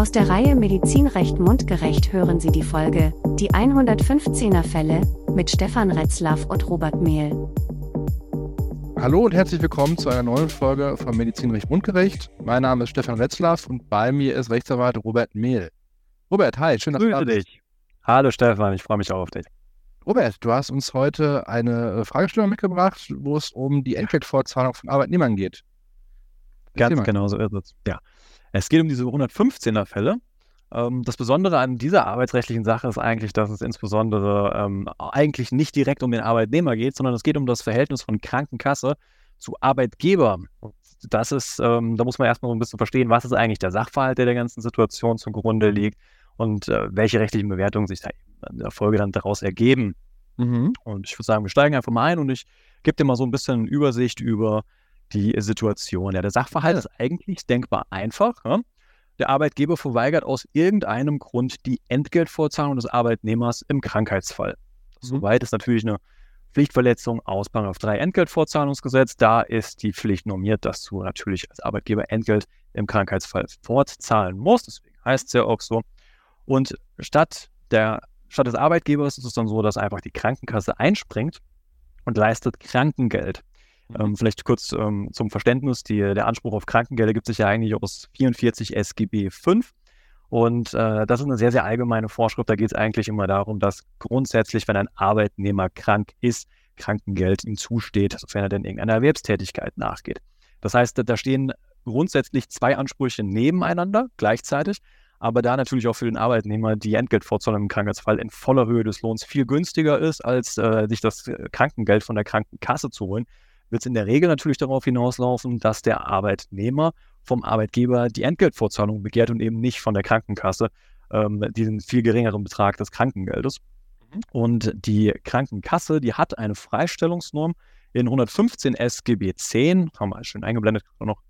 Aus der Reihe Medizinrecht mundgerecht hören Sie die Folge Die 115er Fälle mit Stefan Retzlaff und Robert Mehl. Hallo und herzlich willkommen zu einer neuen Folge von Medizinrecht mundgerecht. Mein Name ist Stefan Retzlaff und bei mir ist Rechtsanwalt Robert Mehl. Robert, hi, schön, dass Grüße du da bist. dich. Hallo Stefan, ich freue mich auch auf dich. Robert, du hast uns heute eine äh, Fragestellung mitgebracht, wo es um die Entgeltvorzahlung von Arbeitnehmern geht. Ganz genau so ist es. Ja. Es geht um diese 115er Fälle. Ähm, das Besondere an dieser arbeitsrechtlichen Sache ist eigentlich, dass es insbesondere ähm, eigentlich nicht direkt um den Arbeitnehmer geht, sondern es geht um das Verhältnis von Krankenkasse zu Arbeitgeber. Das ist, ähm, da muss man erstmal so ein bisschen verstehen, was ist eigentlich der Sachverhalt, der der ganzen Situation zugrunde liegt und äh, welche rechtlichen Bewertungen sich da in der Folge dann daraus ergeben. Mhm. Und ich würde sagen, wir steigen einfach mal ein und ich gebe dir mal so ein bisschen Übersicht über die Situation. Ja, der Sachverhalt ist eigentlich denkbar einfach. Ja? Der Arbeitgeber verweigert aus irgendeinem Grund die Entgeltvorzahlung des Arbeitnehmers im Krankheitsfall. Mhm. Soweit ist natürlich eine Pflichtverletzung aus 3 Entgeltfortzahlungsgesetz. Da ist die Pflicht normiert, dass du natürlich als Arbeitgeber Entgelt im Krankheitsfall fortzahlen musst. Deswegen heißt es ja auch so. Und statt, der, statt des Arbeitgebers ist es dann so, dass einfach die Krankenkasse einspringt und leistet Krankengeld. Ähm, vielleicht kurz ähm, zum Verständnis, die, der Anspruch auf Krankengeld gibt sich ja eigentlich aus 44 SGB 5. Und äh, das ist eine sehr, sehr allgemeine Vorschrift. Da geht es eigentlich immer darum, dass grundsätzlich, wenn ein Arbeitnehmer krank ist, Krankengeld ihm zusteht, sofern er denn irgendeiner Erwerbstätigkeit nachgeht. Das heißt, da stehen grundsätzlich zwei Ansprüche nebeneinander gleichzeitig, aber da natürlich auch für den Arbeitnehmer die Entgeltvorzahlung im Krankheitsfall in voller Höhe des Lohns viel günstiger ist, als äh, sich das Krankengeld von der Krankenkasse zu holen, wird es in der Regel natürlich darauf hinauslaufen, dass der Arbeitnehmer vom Arbeitgeber die Entgeltvorzahlung begehrt und eben nicht von der Krankenkasse ähm, diesen viel geringeren Betrag des Krankengeldes. Mhm. Und die Krankenkasse, die hat eine Freistellungsnorm in 115 SGB 10, haben wir schön eingeblendet noch.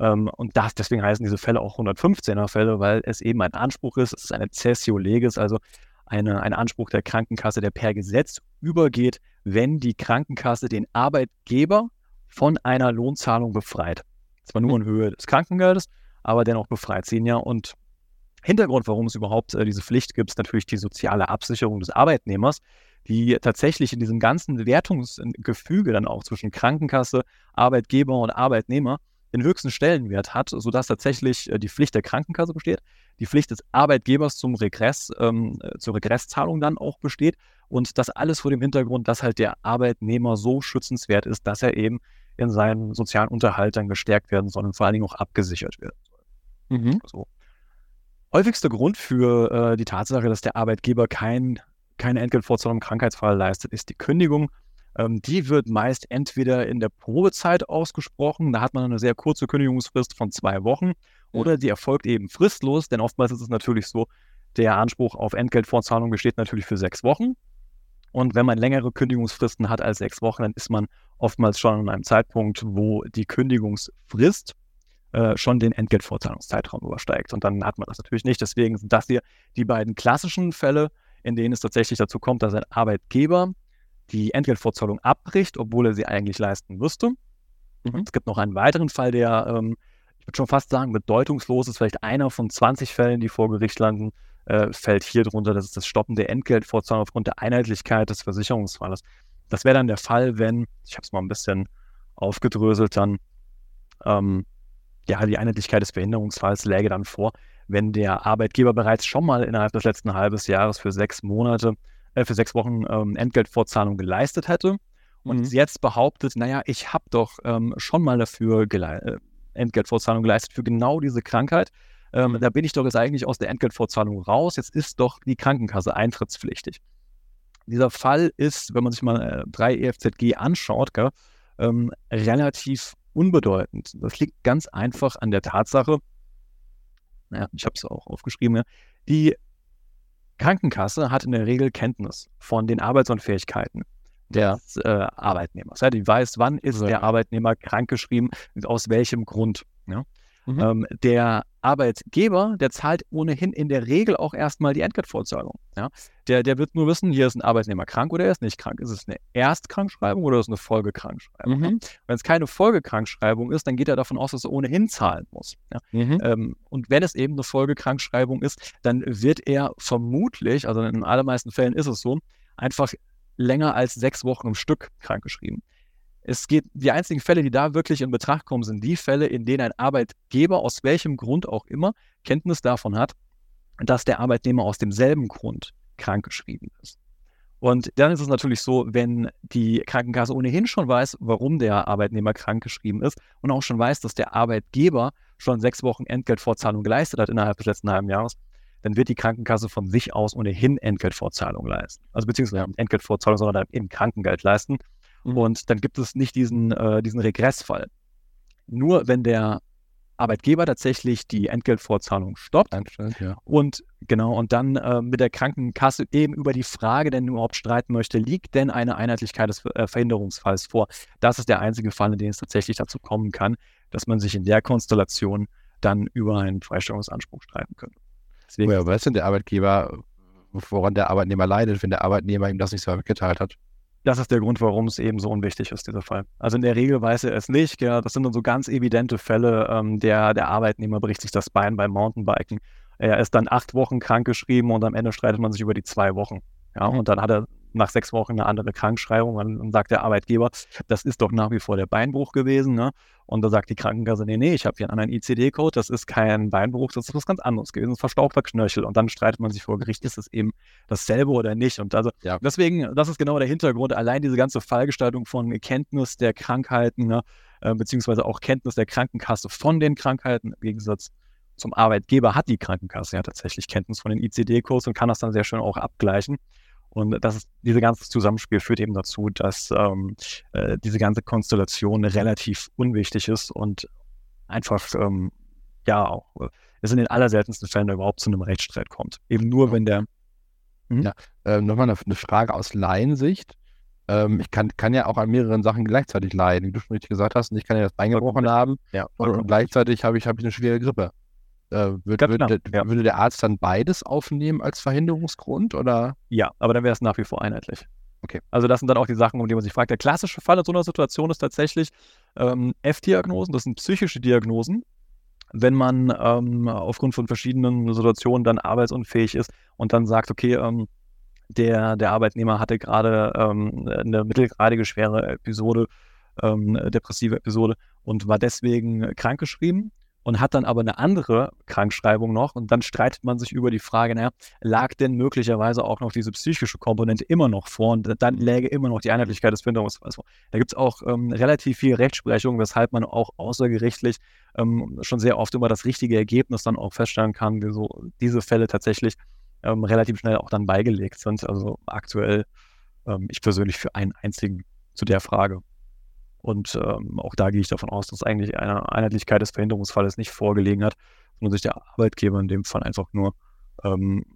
Ähm, und das, deswegen heißen diese Fälle auch 115er Fälle, weil es eben ein Anspruch ist, es ist eine Cessio legis, also eine, ein Anspruch der Krankenkasse, der per Gesetz übergeht, wenn die Krankenkasse den Arbeitgeber von einer Lohnzahlung befreit. Zwar nur in Höhe des Krankengeldes, aber dennoch befreit sie ihn ja. Und Hintergrund, warum es überhaupt äh, diese Pflicht gibt, ist natürlich die soziale Absicherung des Arbeitnehmers, die tatsächlich in diesem ganzen Wertungsgefüge dann auch zwischen Krankenkasse, Arbeitgeber und Arbeitnehmer den höchsten Stellenwert hat, sodass tatsächlich äh, die Pflicht der Krankenkasse besteht, die Pflicht des Arbeitgebers zum Regress, ähm, äh, zur Regresszahlung dann auch besteht und das alles vor dem Hintergrund, dass halt der Arbeitnehmer so schützenswert ist, dass er eben in seinen sozialen Unterhalt dann gestärkt werden soll und vor allen Dingen auch abgesichert werden soll. Mhm. So. Häufigster Grund für äh, die Tatsache, dass der Arbeitgeber kein, keine Entgeltvorzahlung im Krankheitsfall leistet, ist die Kündigung. Ähm, die wird meist entweder in der Probezeit ausgesprochen, da hat man eine sehr kurze Kündigungsfrist von zwei Wochen, oder die erfolgt eben fristlos, denn oftmals ist es natürlich so, der Anspruch auf Entgeltvorzahlung besteht natürlich für sechs Wochen. Und wenn man längere Kündigungsfristen hat als sechs Wochen, dann ist man oftmals schon an einem Zeitpunkt, wo die Kündigungsfrist äh, schon den Entgeltvorzahlungszeitraum übersteigt. Und dann hat man das natürlich nicht. Deswegen sind das hier die beiden klassischen Fälle, in denen es tatsächlich dazu kommt, dass ein Arbeitgeber die Entgeltvorzahlung abbricht, obwohl er sie eigentlich leisten müsste. Mhm. Es gibt noch einen weiteren Fall, der, ähm, ich würde schon fast sagen, bedeutungslos ist, vielleicht einer von 20 Fällen, die vor Gericht landen, äh, fällt hier drunter. Das ist das Stoppen der Entgeltvorzahlung aufgrund der Einheitlichkeit des Versicherungsfalles. Das wäre dann der Fall, wenn, ich habe es mal ein bisschen aufgedröselt, dann ähm, ja, die Einheitlichkeit des Behinderungsfalls läge dann vor, wenn der Arbeitgeber bereits schon mal innerhalb des letzten halbes Jahres für sechs Monate, äh, für sechs Wochen ähm, Entgeltvorzahlung geleistet hätte und mhm. jetzt behauptet, naja, ich habe doch ähm, schon mal dafür gele äh, Entgeltvorzahlung geleistet für genau diese Krankheit ähm, mhm. da bin ich doch jetzt eigentlich aus der Entgeltvorzahlung raus. Jetzt ist doch die Krankenkasse eintrittspflichtig. Dieser Fall ist, wenn man sich mal äh, 3 EFZG anschaut, gell, ähm, relativ unbedeutend. Das liegt ganz einfach an der Tatsache, naja, ich habe es auch aufgeschrieben, ja, die Krankenkasse hat in der Regel Kenntnis von den Arbeitsunfähigkeiten des äh, Arbeitnehmers. Ja, die weiß, wann ist der Arbeitnehmer krankgeschrieben, aus welchem Grund. Ja. Mhm. Ähm, der Arbeitgeber, der zahlt ohnehin in der Regel auch erstmal die Entgeltvorzahlung. Ja? Der, der wird nur wissen, hier ist ein Arbeitnehmer krank oder er ist nicht krank. Ist es eine Erstkrankschreibung oder ist es eine Folgekrankschreibung? Mhm. Wenn es keine Folgekrankschreibung ist, dann geht er davon aus, dass er ohnehin zahlen muss. Ja? Mhm. Ähm, und wenn es eben eine Folgekrankschreibung ist, dann wird er vermutlich, also in den allermeisten Fällen ist es so, einfach länger als sechs Wochen im Stück krankgeschrieben. Es geht, die einzigen Fälle, die da wirklich in Betracht kommen, sind die Fälle, in denen ein Arbeitgeber aus welchem Grund auch immer Kenntnis davon hat, dass der Arbeitnehmer aus demselben Grund krankgeschrieben ist. Und dann ist es natürlich so, wenn die Krankenkasse ohnehin schon weiß, warum der Arbeitnehmer krankgeschrieben ist und auch schon weiß, dass der Arbeitgeber schon sechs Wochen Entgeltvorzahlung geleistet hat innerhalb des letzten halben Jahres, dann wird die Krankenkasse von sich aus ohnehin Entgeltvorzahlung leisten. Also beziehungsweise Entgeltvorzahlung, sondern eben Krankengeld leisten. Und dann gibt es nicht diesen, äh, diesen Regressfall. Nur wenn der Arbeitgeber tatsächlich die Entgeltvorzahlung stoppt Einstellt, ja. und genau und dann äh, mit der Krankenkasse eben über die Frage denn überhaupt streiten möchte, liegt denn eine Einheitlichkeit des äh, Verhinderungsfalls vor? Das ist der einzige Fall, in dem es tatsächlich dazu kommen kann, dass man sich in der Konstellation dann über einen Freistellungsanspruch streiten könnte. Deswegen Woher weiß denn der Arbeitgeber, woran der Arbeitnehmer leidet, wenn der Arbeitnehmer ihm das nicht so mitgeteilt hat? Das ist der Grund, warum es eben so unwichtig ist, dieser Fall. Also in der Regel weiß er es nicht. Ja, das sind dann so ganz evidente Fälle. Ähm, der, der Arbeitnehmer bricht sich das Bein beim Mountainbiken. Er ist dann acht Wochen krankgeschrieben und am Ende streitet man sich über die zwei Wochen. Ja, mhm. und dann hat er nach sechs Wochen eine andere Krankschreibung. Und dann sagt der Arbeitgeber, das ist doch nach wie vor der Beinbruch gewesen. Ne? Und da sagt die Krankenkasse, nee, nee, ich habe hier einen anderen ICD-Code, das ist kein Beinbruch, das ist was ganz anderes gewesen, verstauchter Knöchel. Und dann streitet man sich vor Gericht, ist es eben dasselbe oder nicht. Und also ja. deswegen, das ist genau der Hintergrund. Allein diese ganze Fallgestaltung von Kenntnis der Krankheiten, ne, äh, beziehungsweise auch Kenntnis der Krankenkasse von den Krankheiten im Gegensatz zum Arbeitgeber hat die Krankenkasse ja tatsächlich Kenntnis von den ICD-Codes und kann das dann sehr schön auch abgleichen. Und das ist, diese ganze Zusammenspiel führt eben dazu, dass ähm, äh, diese ganze Konstellation relativ unwichtig ist und einfach, ähm, ja, auch es in den allerseltensten Fällen überhaupt zu einem Rechtsstreit kommt. Eben nur, wenn der. Mhm. Ja, äh, nochmal eine, eine, Frage aus Laiensicht. Ähm, ich kann, kann ja auch an mehreren Sachen gleichzeitig leiden, wie du schon richtig gesagt hast. Und ich kann ja das Bein gebrochen haben ja, und, und gleichzeitig habe ich, hab ich eine schwere Grippe. Äh, wird, wird, genau, ja. Würde der Arzt dann beides aufnehmen als Verhinderungsgrund oder? Ja, aber dann wäre es nach wie vor einheitlich. Okay. Also das sind dann auch die Sachen, um die man sich fragt. Der klassische Fall in so einer Situation ist tatsächlich ähm, F-Diagnosen, das sind psychische Diagnosen. Wenn man ähm, aufgrund von verschiedenen Situationen dann arbeitsunfähig ist und dann sagt, okay, ähm, der, der Arbeitnehmer hatte gerade ähm, eine mittelgradige schwere Episode, ähm, depressive Episode und war deswegen krankgeschrieben und hat dann aber eine andere Krankschreibung noch und dann streitet man sich über die Frage, naja, lag denn möglicherweise auch noch diese psychische Komponente immer noch vor und dann läge immer noch die Einheitlichkeit des Behinderungsfalls vor. Da gibt es auch ähm, relativ viel Rechtsprechung, weshalb man auch außergerichtlich ähm, schon sehr oft immer das richtige Ergebnis dann auch feststellen kann, wie so diese Fälle tatsächlich ähm, relativ schnell auch dann beigelegt sind. Also aktuell ähm, ich persönlich für einen einzigen zu der Frage. Und ähm, auch da gehe ich davon aus, dass eigentlich eine Einheitlichkeit des Verhinderungsfalles nicht vorgelegen hat, sondern sich der Arbeitgeber in dem Fall einfach nur ähm,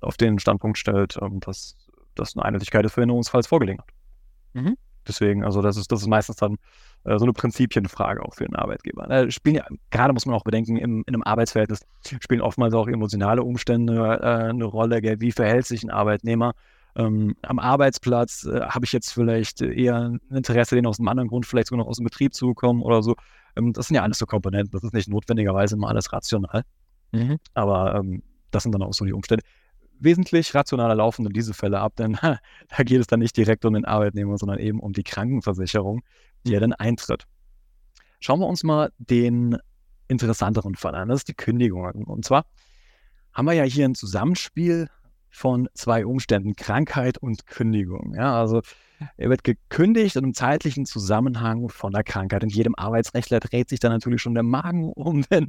auf den Standpunkt stellt, ähm, dass, dass eine Einheitlichkeit des Verhinderungsfalls vorgelegen hat. Mhm. Deswegen, also das ist, das ist meistens dann äh, so eine Prinzipienfrage auch für den Arbeitgeber. Da spielen ja, gerade muss man auch bedenken, im, in einem Arbeitsverhältnis spielen oftmals auch emotionale Umstände äh, eine Rolle. Gell? Wie verhält sich ein Arbeitnehmer? Ähm, am Arbeitsplatz äh, habe ich jetzt vielleicht eher ein Interesse, den aus einem anderen Grund vielleicht sogar noch aus dem Betrieb zu bekommen oder so. Ähm, das sind ja alles so Komponenten. Das ist nicht notwendigerweise immer alles rational. Mhm. Aber ähm, das sind dann auch so die Umstände. Wesentlich rationaler laufen dann diese Fälle ab, denn da geht es dann nicht direkt um den Arbeitnehmer, sondern eben um die Krankenversicherung, die ja dann eintritt. Schauen wir uns mal den interessanteren Fall an. Das ist die Kündigung. Und zwar haben wir ja hier ein Zusammenspiel von zwei Umständen, Krankheit und Kündigung. Ja, also er wird gekündigt in einem zeitlichen Zusammenhang von der Krankheit. In jedem Arbeitsrechtler dreht sich dann natürlich schon der Magen um, wenn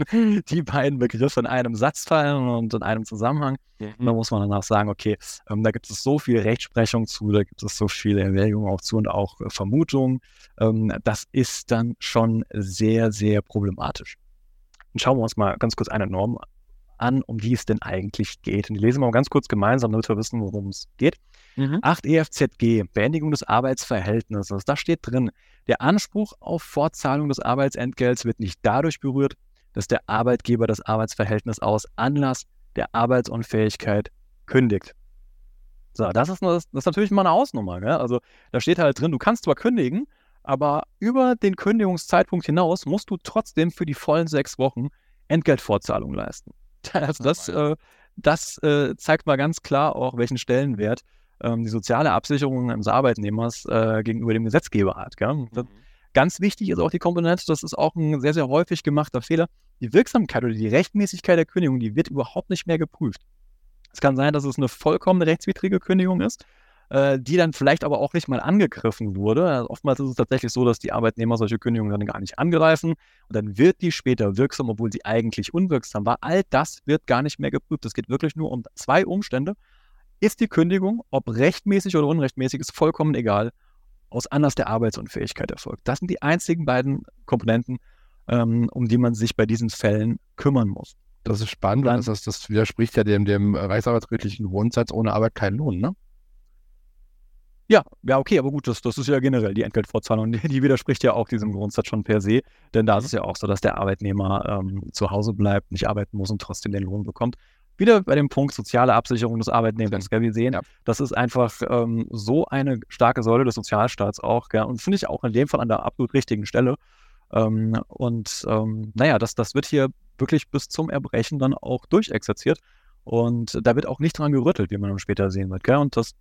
die beiden Begriffe in einem Satz fallen und in einem Zusammenhang. Mhm. Da muss man danach sagen, okay, ähm, da gibt es so viel Rechtsprechung zu, da gibt es so viele Erwägungen auch zu und auch äh, Vermutungen. Ähm, das ist dann schon sehr, sehr problematisch. Und schauen wir uns mal ganz kurz eine Norm an, um die es denn eigentlich geht. Und die lesen wir mal ganz kurz gemeinsam, damit wir wissen, worum es geht. Mhm. 8 EFZG, Beendigung des Arbeitsverhältnisses. Da steht drin, der Anspruch auf Fortzahlung des Arbeitsentgelts wird nicht dadurch berührt, dass der Arbeitgeber das Arbeitsverhältnis aus Anlass der Arbeitsunfähigkeit kündigt. So, das ist, das ist natürlich mal eine Ausnummer. Gell? Also da steht halt drin, du kannst zwar kündigen, aber über den Kündigungszeitpunkt hinaus musst du trotzdem für die vollen sechs Wochen Entgeltfortzahlung leisten. Also das, äh, das äh, zeigt mal ganz klar auch, welchen Stellenwert ähm, die soziale Absicherung eines Arbeitnehmers äh, gegenüber dem Gesetzgeber hat. Mhm. Ganz wichtig ist auch die Komponente, das ist auch ein sehr, sehr häufig gemachter Fehler. Die Wirksamkeit oder die Rechtmäßigkeit der Kündigung, die wird überhaupt nicht mehr geprüft. Es kann sein, dass es eine vollkommen rechtswidrige Kündigung ist, äh, die dann vielleicht aber auch nicht mal angegriffen wurde. Also oftmals ist es tatsächlich so, dass die Arbeitnehmer solche Kündigungen dann gar nicht angreifen und dann wird die später wirksam, obwohl sie eigentlich unwirksam war. All das wird gar nicht mehr geprüft. Es geht wirklich nur um zwei Umstände. Ist die Kündigung, ob rechtmäßig oder unrechtmäßig, ist vollkommen egal, aus Anlass der Arbeitsunfähigkeit erfolgt. Das sind die einzigen beiden Komponenten, ähm, um die man sich bei diesen Fällen kümmern muss. Das ist spannend, weil das, das widerspricht ja dem, dem reichsarbeitsrechtlichen Grundsatz ohne Arbeit kein Lohn, ne? Ja, ja, okay, aber gut, das, das ist ja generell die Entgeltfortzahlung, die, die widerspricht ja auch diesem Grundsatz schon per se, denn da ist es ja auch so, dass der Arbeitnehmer ähm, zu Hause bleibt, nicht arbeiten muss und trotzdem den Lohn bekommt. Wieder bei dem Punkt soziale Absicherung des Arbeitnehmers. Gell? Wir sehen, ja. das ist einfach ähm, so eine starke Säule des Sozialstaats auch. Gell? Und finde ich auch in dem Fall an der absolut richtigen Stelle. Ähm, und ähm, naja, das, das wird hier wirklich bis zum Erbrechen dann auch durchexerziert. Und da wird auch nicht dran gerüttelt, wie man dann später sehen wird. Gell? Und das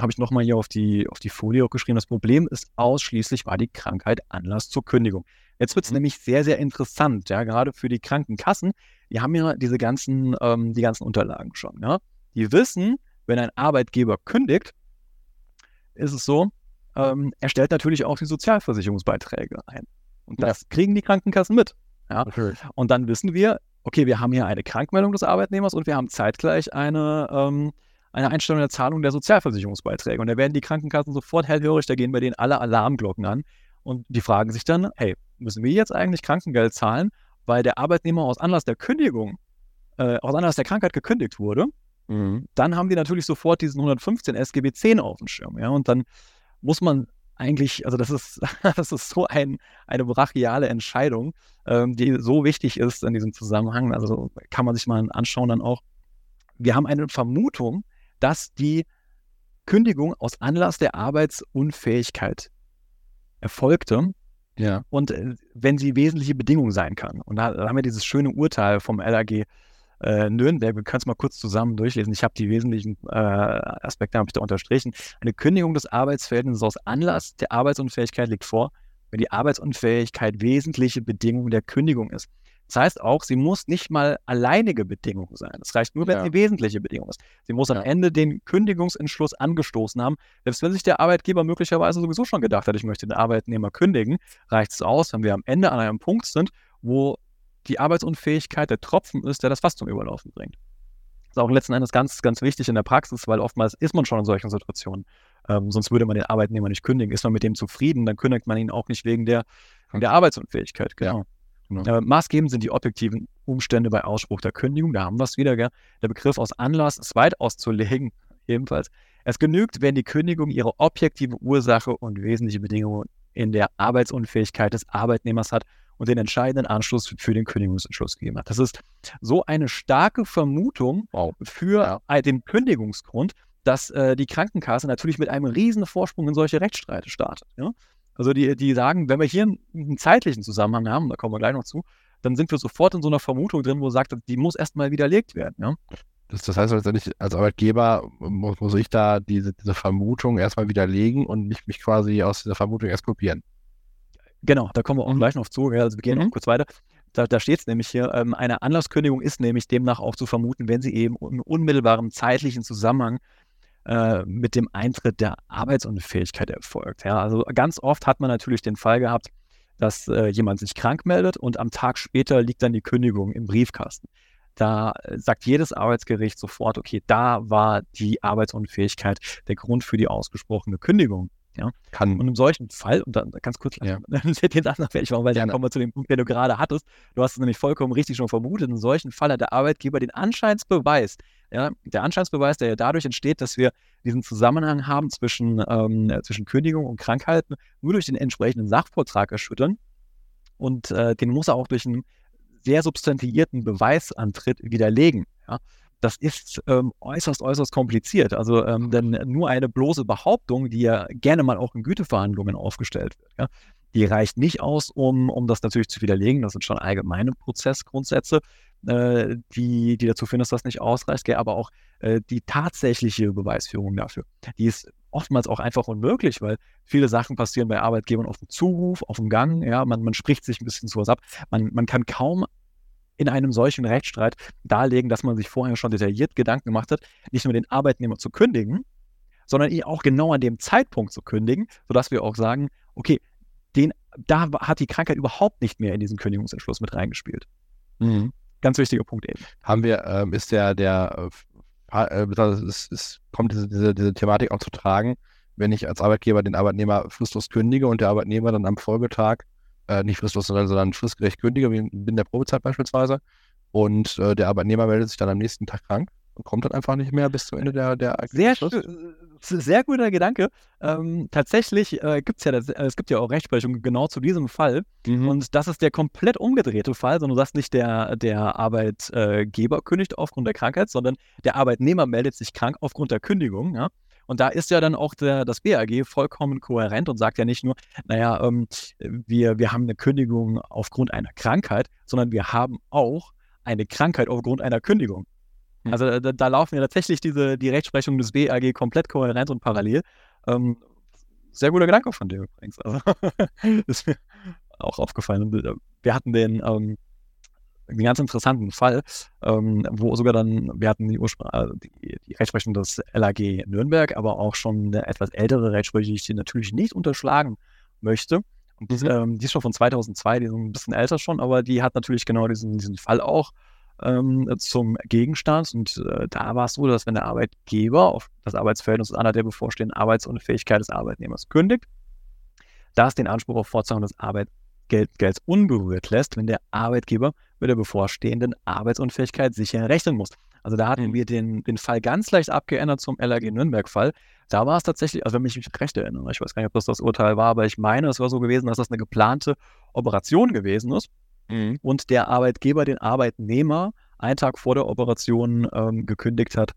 habe ich nochmal hier auf die, auf die Folie auch geschrieben. Das Problem ist ausschließlich, war die Krankheit Anlass zur Kündigung. Jetzt wird es mhm. nämlich sehr, sehr interessant, ja, gerade für die Krankenkassen. Die haben ja diese ganzen, ähm, die ganzen Unterlagen schon. Ja? Die wissen, wenn ein Arbeitgeber kündigt, ist es so, ähm, er stellt natürlich auch die Sozialversicherungsbeiträge ein. Und das ja. kriegen die Krankenkassen mit. Ja? Okay. Und dann wissen wir, okay, wir haben hier eine Krankmeldung des Arbeitnehmers und wir haben zeitgleich eine, ähm, eine Einstellung der Zahlung der Sozialversicherungsbeiträge. Und da werden die Krankenkassen sofort hellhörig, da gehen bei denen alle Alarmglocken an. Und die fragen sich dann, hey, müssen wir jetzt eigentlich Krankengeld zahlen, weil der Arbeitnehmer aus Anlass der Kündigung, äh, aus Anlass der Krankheit gekündigt wurde? Mhm. Dann haben die natürlich sofort diesen 115 SGB 10 auf dem Schirm. Ja? Und dann muss man eigentlich, also das ist, das ist so ein, eine brachiale Entscheidung, ähm, die so wichtig ist in diesem Zusammenhang. Also kann man sich mal anschauen dann auch. Wir haben eine Vermutung, dass die Kündigung aus Anlass der Arbeitsunfähigkeit erfolgte. Ja. Und äh, wenn sie wesentliche Bedingung sein kann. Und da, da haben wir dieses schöne Urteil vom LAG äh, Nürnberg. Wir können es mal kurz zusammen durchlesen. Ich habe die wesentlichen äh, Aspekte ich da unterstrichen. Eine Kündigung des Arbeitsverhältnisses aus Anlass der Arbeitsunfähigkeit liegt vor, wenn die Arbeitsunfähigkeit wesentliche Bedingung der Kündigung ist. Das heißt auch, sie muss nicht mal alleinige Bedingung sein. Es reicht nur, wenn ja. eine wesentliche Bedingung ist. Sie muss am Ende den Kündigungsentschluss angestoßen haben. Selbst wenn sich der Arbeitgeber möglicherweise sowieso schon gedacht hat, ich möchte den Arbeitnehmer kündigen, reicht es aus, wenn wir am Ende an einem Punkt sind, wo die Arbeitsunfähigkeit der Tropfen ist, der das Fass zum Überlaufen bringt. Das ist auch letzten Endes ganz, ganz wichtig in der Praxis, weil oftmals ist man schon in solchen Situationen. Ähm, sonst würde man den Arbeitnehmer nicht kündigen. Ist man mit dem zufrieden, dann kündigt man ihn auch nicht wegen der, wegen der Arbeitsunfähigkeit. Genau. Ja. Genau. Äh, maßgebend sind die objektiven Umstände bei Ausspruch der Kündigung. Da haben wir es wieder. Gell? Der Begriff aus Anlass ist weit auszulegen, ebenfalls. Es genügt, wenn die Kündigung ihre objektive Ursache und wesentliche Bedingungen in der Arbeitsunfähigkeit des Arbeitnehmers hat und den entscheidenden Anschluss für den Kündigungsentschluss gegeben hat. Das ist so eine starke Vermutung wow. für ja. den Kündigungsgrund, dass äh, die Krankenkasse natürlich mit einem riesen Vorsprung in solche Rechtsstreite startet. Ja? Also die, die sagen, wenn wir hier einen, einen zeitlichen Zusammenhang haben, da kommen wir gleich noch zu, dann sind wir sofort in so einer Vermutung drin, wo sagt, die muss erstmal widerlegt werden. Ja? Das, das heißt letztendlich, als Arbeitgeber muss, muss ich da diese, diese Vermutung erstmal widerlegen und mich, mich quasi aus dieser Vermutung erst kopieren. Genau, da kommen wir auch mhm. gleich noch zu. Also wir gehen mhm. noch kurz weiter. Da, da steht es nämlich hier, ähm, eine Anlasskündigung ist nämlich demnach auch zu vermuten, wenn sie eben in unmittelbarem zeitlichen Zusammenhang äh, mit dem Eintritt der Arbeitsunfähigkeit erfolgt. Ja, also ganz oft hat man natürlich den Fall gehabt, dass äh, jemand sich krank meldet und am Tag später liegt dann die Kündigung im Briefkasten. Da äh, sagt jedes Arbeitsgericht sofort, okay, da war die Arbeitsunfähigkeit der Grund für die ausgesprochene Kündigung. Ja? Kann. Und in solchen Fall, und dann ganz kurz, ja. den Satz noch fertig machen, weil dann kommen wir zu dem Punkt, den du gerade hattest. Du hast es nämlich vollkommen richtig schon vermutet. In solchen Fall hat der Arbeitgeber den Anscheinsbeweis, ja, der Anscheinsbeweis, der ja dadurch entsteht, dass wir diesen Zusammenhang haben zwischen, ähm, zwischen Kündigung und Krankheiten, nur durch den entsprechenden Sachvortrag erschüttern. Und äh, den muss er auch durch einen der substantiierten Beweisantritt widerlegen. Ja? Das ist ähm, äußerst, äußerst kompliziert. Also ähm, denn nur eine bloße Behauptung, die ja gerne mal auch in Güteverhandlungen aufgestellt wird, ja? die reicht nicht aus, um, um das natürlich zu widerlegen. Das sind schon allgemeine Prozessgrundsätze, äh, die, die dazu führen, dass das nicht ausreicht, aber auch äh, die tatsächliche Beweisführung dafür. Die ist oftmals auch einfach unmöglich, weil viele Sachen passieren bei Arbeitgebern auf dem Zuruf, auf dem Gang, ja, man, man spricht sich ein bisschen zu was ab. Man, man kann kaum in einem solchen Rechtsstreit darlegen, dass man sich vorher schon detailliert Gedanken gemacht hat, nicht nur den Arbeitnehmer zu kündigen, sondern ihn auch genau an dem Zeitpunkt zu kündigen, sodass wir auch sagen, okay, den, da hat die Krankheit überhaupt nicht mehr in diesen Kündigungsentschluss mit reingespielt. Mhm. Ganz wichtiger Punkt eben. Haben wir, ähm, ist der, der äh, es, es kommt diese, diese, diese Thematik auch zu tragen, wenn ich als Arbeitgeber den Arbeitnehmer fristlos kündige und der Arbeitnehmer dann am Folgetag, äh, nicht fristlos, sondern, sondern fristgerecht kündige, wie in der Probezeit beispielsweise, und äh, der Arbeitnehmer meldet sich dann am nächsten Tag krank und kommt dann einfach nicht mehr bis zum Ende der, der Sehr sehr guter Gedanke. Ähm, tatsächlich äh, gibt es ja, das, äh, es gibt ja auch Rechtsprechung genau zu diesem Fall. Mhm. Und das ist der komplett umgedrehte Fall, sondern das nicht der, der Arbeitgeber kündigt aufgrund der Krankheit, sondern der Arbeitnehmer meldet sich krank aufgrund der Kündigung. Ja? Und da ist ja dann auch der, das BAG vollkommen kohärent und sagt ja nicht nur, naja, ähm, wir, wir haben eine Kündigung aufgrund einer Krankheit, sondern wir haben auch eine Krankheit aufgrund einer Kündigung. Hm. Also da, da, laufen ja tatsächlich diese, die Rechtsprechung des BAG komplett kohärent und parallel. Ähm, sehr guter Gedanke von dir übrigens. Also, ist mir auch aufgefallen. Äh, wir hatten den, ähm, einen ganz interessanten Fall, ähm, wo sogar dann, wir hatten die, Urspr äh, die, die, Rechtsprechung des LAG Nürnberg, aber auch schon eine etwas ältere Rechtsprechung, die ich natürlich nicht unterschlagen möchte. Und die, mhm. ähm, die ist schon von 2002, die ist ein bisschen älter schon, aber die hat natürlich genau diesen, diesen Fall auch ähm, zum Gegenstand. Und äh, da war es so, dass wenn der Arbeitgeber auf das Arbeitsverhältnis einer der bevorstehenden Arbeitsunfähigkeit des Arbeitnehmers kündigt, das den Anspruch auf Fortzahlung des Arbeitsgelds unberührt lässt, wenn der Arbeitgeber mit der bevorstehenden Arbeitsunfähigkeit sicher rechnen muss. Also da hatten mhm. wir den, den Fall ganz leicht abgeändert zum LAG Nürnberg-Fall. Da war es tatsächlich, also wenn ich mich recht erinnere, ich weiß gar nicht, ob das das Urteil war, aber ich meine, es war so gewesen, dass das eine geplante Operation gewesen ist mhm. und der Arbeitgeber den Arbeitnehmer einen Tag vor der Operation ähm, gekündigt hat,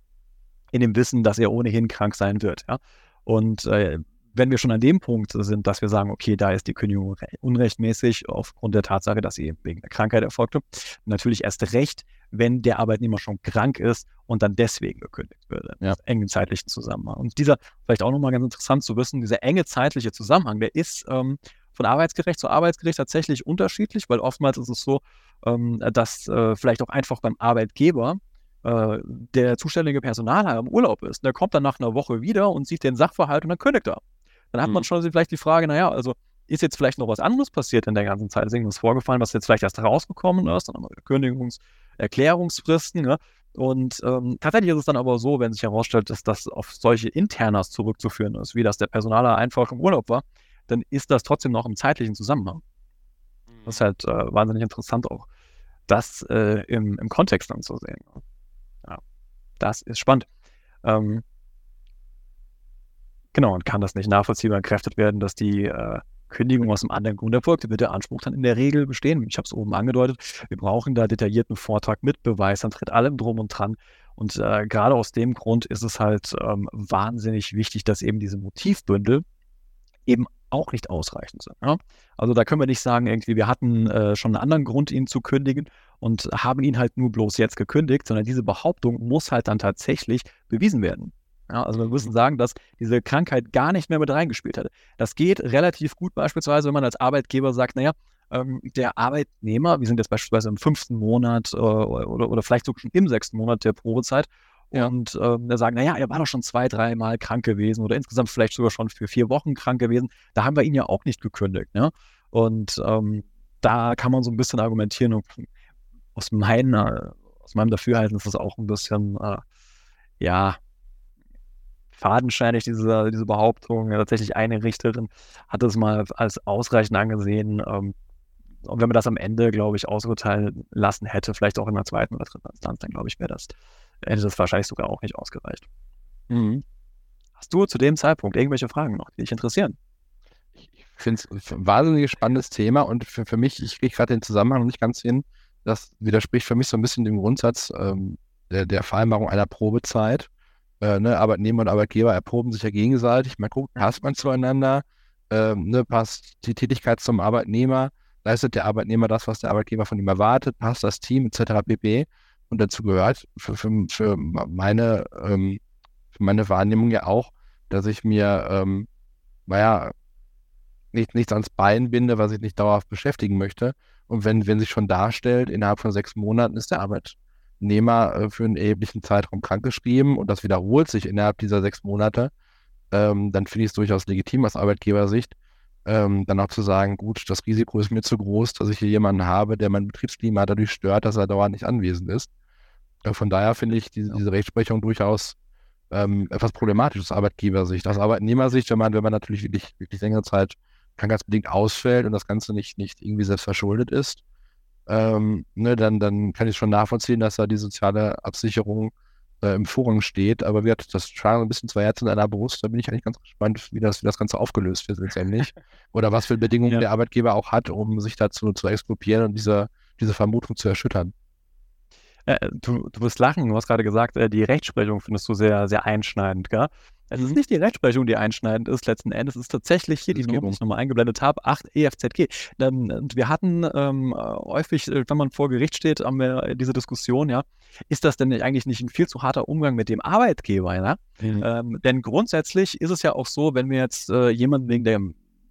in dem Wissen, dass er ohnehin krank sein wird. Ja? Und äh, wenn wir schon an dem Punkt sind, dass wir sagen, okay, da ist die Kündigung unrechtmäßig aufgrund der Tatsache, dass sie wegen der Krankheit erfolgte, natürlich erst recht, wenn der Arbeitnehmer schon krank ist und dann deswegen gekündigt wird. Ja. Engen zeitlichen Zusammenhang. Und dieser, vielleicht auch nochmal ganz interessant zu wissen, dieser enge zeitliche Zusammenhang, der ist ähm, von Arbeitsgericht zu Arbeitsgericht tatsächlich unterschiedlich, weil oftmals ist es so, ähm, dass äh, vielleicht auch einfach beim Arbeitgeber äh, der zuständige Personalherr im Urlaub ist. Der kommt dann nach einer Woche wieder und sieht den Sachverhalt und dann kündigt er. Dann hat mhm. man schon vielleicht die Frage, naja, also ist jetzt vielleicht noch was anderes passiert in der ganzen Zeit? Ist irgendwas vorgefallen, was jetzt vielleicht erst rausgekommen ist? Dann haben wir Kündigungserklärungsfristen. Ne? Und ähm, tatsächlich ist es dann aber so, wenn sich herausstellt, dass das auf solche Internas zurückzuführen ist, wie das der Personaler einfach im Urlaub war, dann ist das trotzdem noch im zeitlichen Zusammenhang. Das ist mhm. halt äh, wahnsinnig interessant auch, das äh, im, im Kontext dann zu sehen. Ja, das ist spannend. Ähm, genau, und kann das nicht nachvollziehbar entkräftet werden, dass die äh, Kündigung aus einem anderen Grund erfolgte, wird der Anspruch dann in der Regel bestehen. Ich habe es oben angedeutet, wir brauchen da detaillierten Vortrag mit Beweis, dann tritt allem drum und dran. Und äh, gerade aus dem Grund ist es halt ähm, wahnsinnig wichtig, dass eben diese Motivbündel eben auch nicht ausreichend sind. Ja? Also da können wir nicht sagen, irgendwie, wir hatten äh, schon einen anderen Grund, ihn zu kündigen und haben ihn halt nur bloß jetzt gekündigt, sondern diese Behauptung muss halt dann tatsächlich bewiesen werden. Ja, also wir müssen sagen, dass diese Krankheit gar nicht mehr mit reingespielt hat. Das geht relativ gut beispielsweise, wenn man als Arbeitgeber sagt, naja, ähm, der Arbeitnehmer, wir sind jetzt beispielsweise im fünften Monat äh, oder, oder vielleicht sogar schon im sechsten Monat der Probezeit ja. Und ähm, da sagen, naja, er war doch schon zwei, dreimal krank gewesen oder insgesamt vielleicht sogar schon für vier Wochen krank gewesen. Da haben wir ihn ja auch nicht gekündigt. Ne? Und ähm, da kann man so ein bisschen argumentieren. Und aus, meiner, aus meinem Dafürhalten ist das auch ein bisschen, äh, ja, fadenscheinig, diese, diese Behauptung. Ja, tatsächlich eine Richterin hat es mal als ausreichend angesehen. Ähm, und wenn man das am Ende, glaube ich, ausurteilen lassen hätte, vielleicht auch in der zweiten oder dritten Instanz, dann glaube ich, wäre das hätte das wahrscheinlich sogar auch nicht ausgereicht. Mhm. Hast du zu dem Zeitpunkt irgendwelche Fragen noch, die dich interessieren? Ich finde es ein wahnsinnig spannendes Thema und für, für mich, ich kriege gerade den Zusammenhang nicht ganz hin, das widerspricht für mich so ein bisschen dem Grundsatz ähm, der, der Vereinbarung einer Probezeit. Äh, ne, Arbeitnehmer und Arbeitgeber erproben sich ja gegenseitig. Man guckt, passt man zueinander, ähm, ne, passt die Tätigkeit zum Arbeitnehmer, leistet der Arbeitnehmer das, was der Arbeitgeber von ihm erwartet, passt das Team etc. pp. Und dazu gehört für, für, für meine, ähm, für meine Wahrnehmung ja auch, dass ich mir, ähm, naja, nicht, nichts ans Bein binde, was ich nicht dauerhaft beschäftigen möchte. Und wenn, wenn sich schon darstellt, innerhalb von sechs Monaten ist der Arbeitnehmer äh, für einen erheblichen Zeitraum krankgeschrieben und das wiederholt sich innerhalb dieser sechs Monate, ähm, dann finde ich es durchaus legitim aus Arbeitgebersicht, ähm, dann auch zu sagen, gut, das Risiko ist mir zu groß, dass ich hier jemanden habe, der mein Betriebsklima dadurch stört, dass er dauernd nicht anwesend ist. Äh, von daher finde ich diese, diese Rechtsprechung durchaus ähm, etwas problematisch aus Arbeitgebersicht. Aus Arbeitnehmersicht, wenn man, wenn man natürlich wirklich, wirklich längere Zeit krankheitsbedingt ausfällt und das Ganze nicht, nicht irgendwie selbst verschuldet ist, ähm, ne, dann, dann kann ich schon nachvollziehen, dass da die soziale Absicherung äh, im Vorrang steht. Aber wie hat das schlagen ein bisschen zwei Herzen in einer Brust. Da bin ich eigentlich ganz gespannt, wie das, wie das Ganze aufgelöst wird letztendlich. Oder was für Bedingungen ja. der Arbeitgeber auch hat, um sich dazu zu expropriieren und diese, diese Vermutung zu erschüttern. Äh, du, du wirst lachen, du hast gerade gesagt, äh, die Rechtsprechung findest du sehr, sehr einschneidend, gell? Es ist mhm. nicht die Rechtsprechung, die einschneidend ist letzten Endes. Es ist tatsächlich hier die Norm, die ich nochmal eingeblendet habe, 8 EFZG. Und wir hatten ähm, häufig, äh, wenn man vor Gericht steht, haben wir diese Diskussion, ja, ist das denn eigentlich nicht ein viel zu harter Umgang mit dem Arbeitgeber? Ja? Mhm. Ähm, denn grundsätzlich ist es ja auch so, wenn wir jetzt äh, jemanden wegen der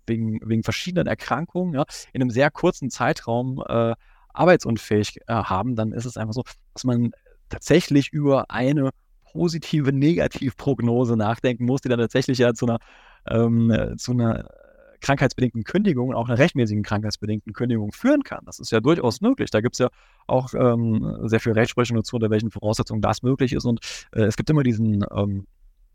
wegen, wegen verschiedenen Erkrankungen ja, in einem sehr kurzen Zeitraum äh, arbeitsunfähig äh, haben, dann ist es einfach so, dass man tatsächlich über eine positive Negativprognose nachdenken muss, die dann tatsächlich ja zu einer, ähm, zu einer krankheitsbedingten Kündigung, auch einer rechtmäßigen krankheitsbedingten Kündigung führen kann. Das ist ja durchaus möglich. Da gibt es ja auch ähm, sehr viel Rechtsprechung dazu, unter welchen Voraussetzungen das möglich ist. Und äh, es gibt immer diesen, ähm,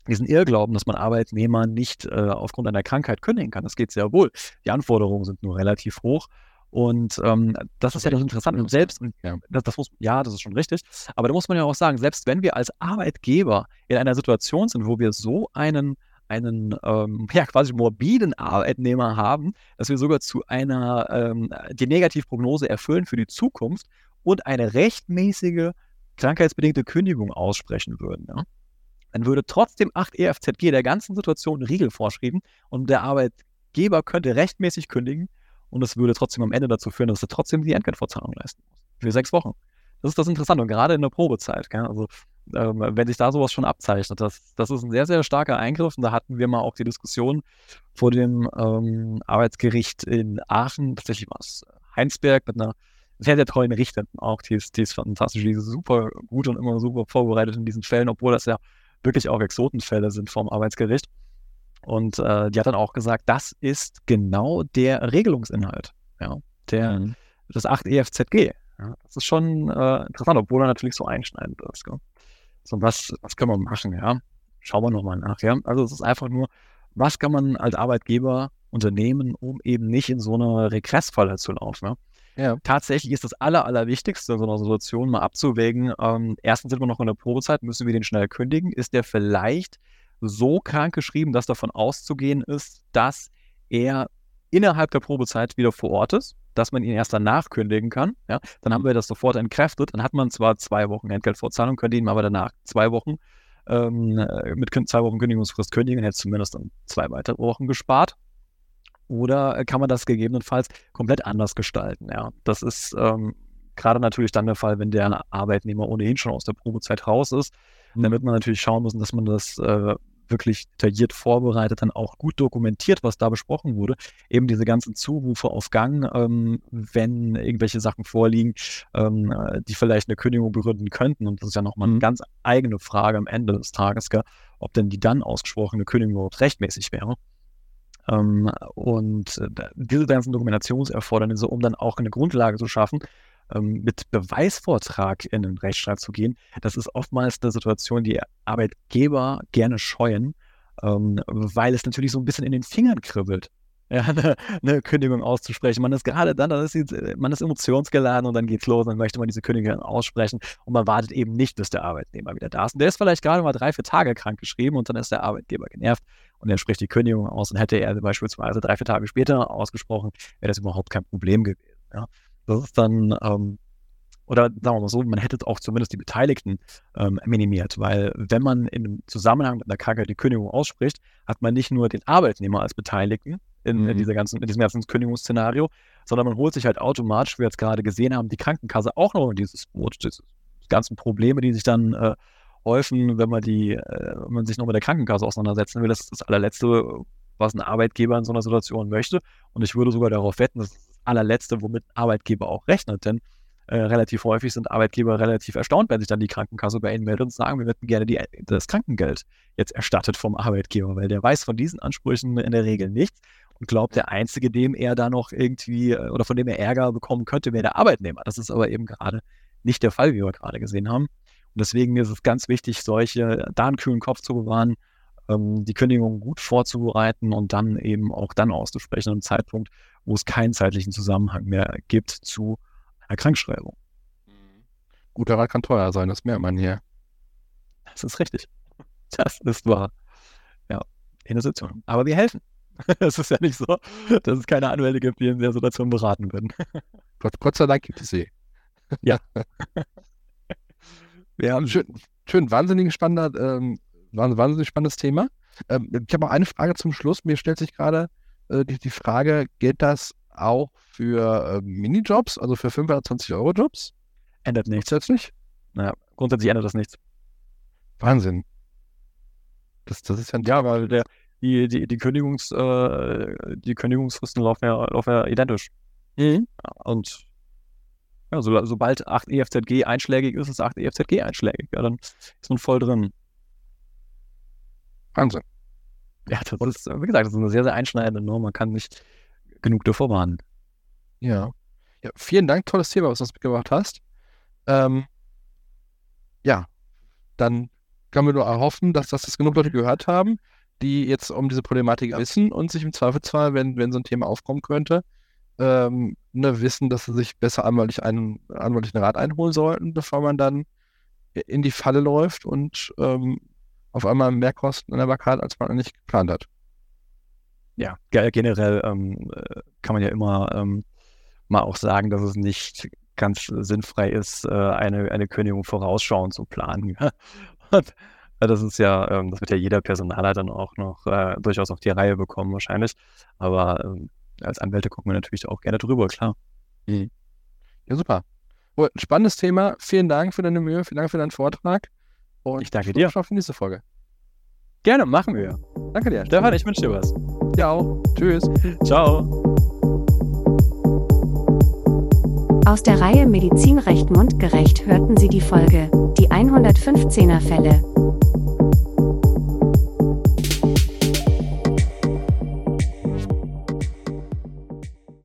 diesen Irrglauben, dass man Arbeitnehmer nicht äh, aufgrund einer Krankheit kündigen kann. Das geht sehr wohl. Die Anforderungen sind nur relativ hoch. Und ähm, das ist ja das Interessante. Und selbst, ja. Das, das, muss, ja, das ist schon richtig. Aber da muss man ja auch sagen, selbst wenn wir als Arbeitgeber in einer Situation sind, wo wir so einen, einen ähm, ja, quasi morbiden Arbeitnehmer haben, dass wir sogar zu einer, ähm, die Negativprognose erfüllen für die Zukunft und eine rechtmäßige krankheitsbedingte Kündigung aussprechen würden, ja, dann würde trotzdem 8 EFZG der ganzen Situation Riegel vorschreiben und der Arbeitgeber könnte rechtmäßig kündigen und es würde trotzdem am Ende dazu führen, dass er trotzdem die Entgeltvorzahlung leisten muss. Für sechs Wochen. Das ist das Interessante und gerade in der Probezeit. Gell? Also ähm, wenn sich da sowas schon abzeichnet, das, das ist ein sehr, sehr starker Eingriff und da hatten wir mal auch die Diskussion vor dem ähm, Arbeitsgericht in Aachen, tatsächlich war es Heinsberg mit einer sehr, sehr tollen Richterin auch, die ist, die ist fantastisch, die ist super gut und immer super vorbereitet in diesen Fällen, obwohl das ja wirklich auch Exotenfälle sind vom Arbeitsgericht. Und äh, die hat dann auch gesagt, das ist genau der Regelungsinhalt, ja, der, mhm. das 8 EFZG. Ja, das ist schon äh, interessant, obwohl er natürlich so einschneidend ist. Gell? So, was, was können wir machen, ja? Schauen wir nochmal nach, ja. Also es ist einfach nur, was kann man als Arbeitgeber unternehmen, um eben nicht in so eine Regressfalle zu laufen. Ja? Ja. Tatsächlich ist das Aller, Allerwichtigste in so einer Situation mal abzuwägen. Ähm, erstens sind wir noch in der Probezeit, müssen wir den schnell kündigen. Ist der vielleicht so krank geschrieben, dass davon auszugehen ist, dass er innerhalb der Probezeit wieder vor Ort ist, dass man ihn erst danach kündigen kann. Ja, dann haben wir das sofort entkräftet. Dann hat man zwar zwei Wochen Entgeltvorzahlung, könnte ihn aber danach zwei Wochen ähm, äh, mit zwei Wochen Kündigungsfrist kündigen, hätte zumindest dann zwei weitere Wochen gespart. Oder kann man das gegebenenfalls komplett anders gestalten? Ja, das ist ähm, gerade natürlich dann der Fall, wenn der Arbeitnehmer ohnehin schon aus der Probezeit raus ist. Mhm. Dann wird man natürlich schauen müssen, dass man das äh, wirklich detailliert vorbereitet, dann auch gut dokumentiert, was da besprochen wurde. Eben diese ganzen Zurufe auf Gang, ähm, wenn irgendwelche Sachen vorliegen, ähm, die vielleicht eine Kündigung begründen könnten. Und das ist ja nochmal eine mhm. ganz eigene Frage am Ende des Tages, gell, ob denn die dann ausgesprochene Kündigung überhaupt rechtmäßig wäre. Ähm, und äh, diese ganzen Dokumentationserfordernisse, um dann auch eine Grundlage zu schaffen, ähm, mit Beweisvortrag in den Rechtsstreit zu gehen, das ist oftmals eine Situation, die Arbeitgeber gerne scheuen, ähm, weil es natürlich so ein bisschen in den Fingern kribbelt. Eine, eine, Kündigung auszusprechen. Man ist gerade dann, dann ist man ist emotionsgeladen und dann geht's los und dann möchte man diese Kündigung aussprechen und man wartet eben nicht, bis der Arbeitnehmer wieder da ist. Und der ist vielleicht gerade mal drei, vier Tage krank geschrieben und dann ist der Arbeitgeber genervt und er spricht die Kündigung aus und hätte er beispielsweise drei, vier Tage später ausgesprochen, wäre das überhaupt kein Problem gewesen. Ja. Das ist dann ähm, oder sagen wir mal so, man hätte auch zumindest die Beteiligten ähm, minimiert, weil wenn man in Zusammenhang mit einer Krankheit die Kündigung ausspricht, hat man nicht nur den Arbeitnehmer als Beteiligten in, mhm. in, dieser ganzen, in diesem ganzen Kündigungsszenario, sondern man holt sich halt automatisch, wie wir jetzt gerade gesehen haben, die Krankenkasse auch noch in dieses Boot, diese ganzen Probleme, die sich dann äh, häufen, wenn man die, äh, wenn man sich noch mit der Krankenkasse auseinandersetzen will. Das ist das allerletzte, was ein Arbeitgeber in so einer Situation möchte. Und ich würde sogar darauf wetten, das ist das allerletzte, womit Arbeitgeber auch rechnet. Denn äh, relativ häufig sind Arbeitgeber relativ erstaunt, wenn sich dann die Krankenkasse bei ihnen meldet und sagen, wir hätten gerne die, das Krankengeld jetzt erstattet vom Arbeitgeber, weil der weiß von diesen Ansprüchen in der Regel nichts und glaubt, der Einzige, dem er da noch irgendwie äh, oder von dem er Ärger bekommen könnte, wäre der Arbeitnehmer. Das ist aber eben gerade nicht der Fall, wie wir gerade gesehen haben. Und deswegen ist es ganz wichtig, solche, da einen kühlen Kopf zu bewahren, ähm, die Kündigung gut vorzubereiten und dann eben auch dann auszusprechen, am Zeitpunkt, wo es keinen zeitlichen Zusammenhang mehr gibt zu einer Krankschreibung. Mhm. Guter Rat kann teuer sein, das merkt man hier. Das ist richtig. Das ist wahr. Ja, in der Sitzung. Aber wir helfen. es ist ja nicht so, dass es keine Anwälte gibt, die in der Situation beraten würden. Gott, Gott sei Dank gibt es sie. Ja. Wir haben schön, schön wahnsinnig spannender, ähm, wahnsinnig spannendes Thema. Ähm, ich habe noch eine Frage zum Schluss. Mir stellt sich gerade äh, die, die Frage, gilt das auch für äh, Minijobs, also für 520 Euro Jobs? Ändert nichts nicht. Naja, grundsätzlich ändert das nichts. Wahnsinn. Das, das ist ja, ja weil der, die, die, die, Kündigungs, äh, die Kündigungsfristen laufen ja, laufen ja identisch. Mhm. Und ja, so, sobald 8 EFZG einschlägig ist, ist 8 EFZG einschlägig. Ja, dann ist man voll drin. Wahnsinn. Ja, das ist, wie gesagt, das ist eine sehr, sehr einschneidende Norm. Man kann nicht genug davor warnen. Ja. ja. Vielen Dank, tolles Thema, was du uns mitgebracht hast. Ähm, ja, dann können wir nur erhoffen, dass das genug Leute gehört haben, die jetzt um diese Problematik wissen und sich im Zweifelsfall, wenn, wenn so ein Thema aufkommen könnte, ähm, ne, wissen, dass sie sich besser anwaltlich einen anwaltlichen Rat einholen sollten, bevor man dann in die Falle läuft und ähm, auf einmal mehr Kosten in der Bank hat, als man eigentlich geplant hat. Ja, generell ähm, äh, kann man ja immer ähm, mal auch sagen, dass es nicht ganz sinnfrei ist, äh, eine, eine Kündigung vorausschauend zu planen. und, äh, das ist ja, ähm, das wird ja jeder Personaler dann auch noch äh, durchaus auf die Reihe bekommen, wahrscheinlich. Aber ähm, als Anwälte gucken wir natürlich auch gerne drüber, klar. Mhm. Ja, super. Cool. Spannendes Thema. Vielen Dank für deine Mühe, vielen Dank für deinen Vortrag. Und ich danke dir. Auf die nächste Folge. Gerne, machen wir. Danke dir. Stefan, ich wünsche dir was. Ja auch. Tschüss. Ciao. Aus der Reihe Medizinrecht mundgerecht hörten Sie die Folge Die 115er Fälle